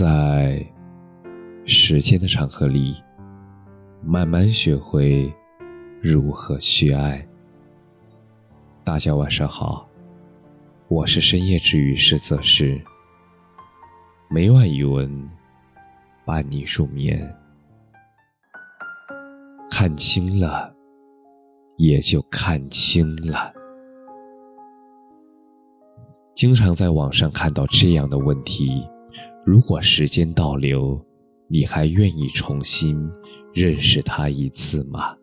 在时间的长河里，慢慢学会如何去爱。大家晚上好，我是深夜治愈师泽师，每晚一文伴你入眠。看清了，也就看清了。经常在网上看到这样的问题：如果时间倒流，你还愿意重新认识他一次吗？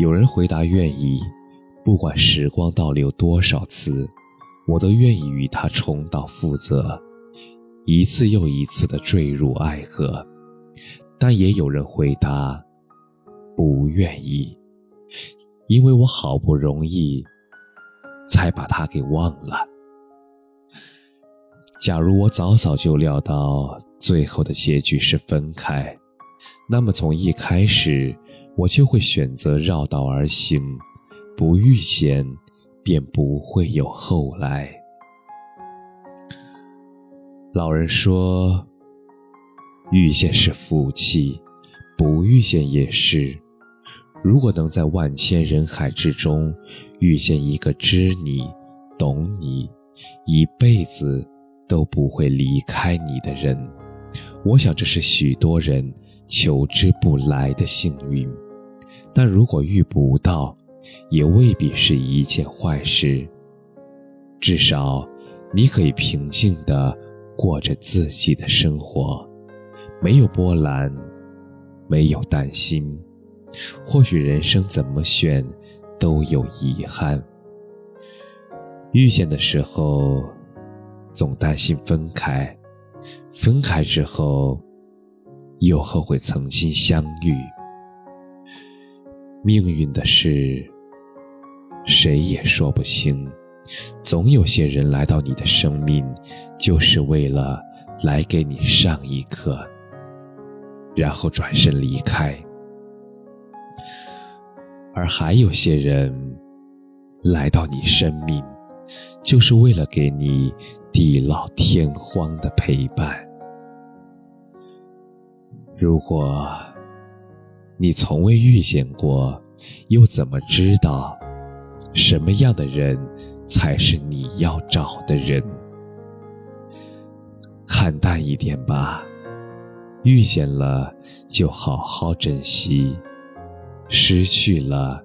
有人回答愿意，不管时光倒流多少次，我都愿意与他重蹈覆辙，一次又一次的坠入爱河。但也有人回答，不愿意，因为我好不容易才把他给忘了。假如我早早就料到最后的结局是分开，那么从一开始我就会选择绕道而行，不遇见便不会有后来。老人说。遇见是福气，不遇见也是。如果能在万千人海之中遇见一个知你、懂你，一辈子都不会离开你的人，我想这是许多人求之不来的幸运。但如果遇不到，也未必是一件坏事。至少，你可以平静地过着自己的生活。没有波澜，没有担心。或许人生怎么选，都有遗憾。遇见的时候，总担心分开；分开之后，又后悔曾经相遇。命运的事，谁也说不清。总有些人来到你的生命，就是为了来给你上一课。然后转身离开，而还有些人来到你生命，就是为了给你地老天荒的陪伴。如果你从未遇见过，又怎么知道什么样的人才是你要找的人？看淡一点吧。遇见了，就好好珍惜；失去了，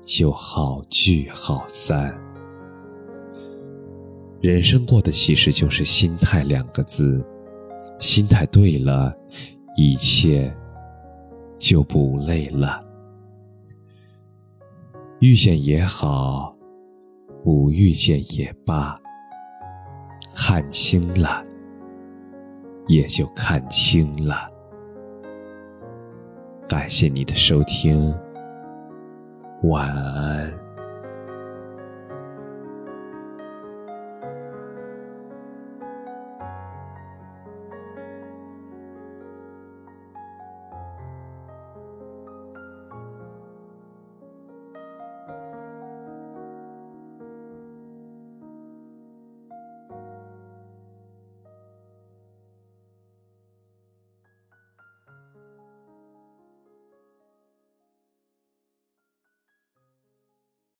就好聚好散。人生过的其实就是心态两个字，心态对了，一切就不累了。遇见也好，不遇见也罢，看清了。也就看清了。感谢你的收听，晚安。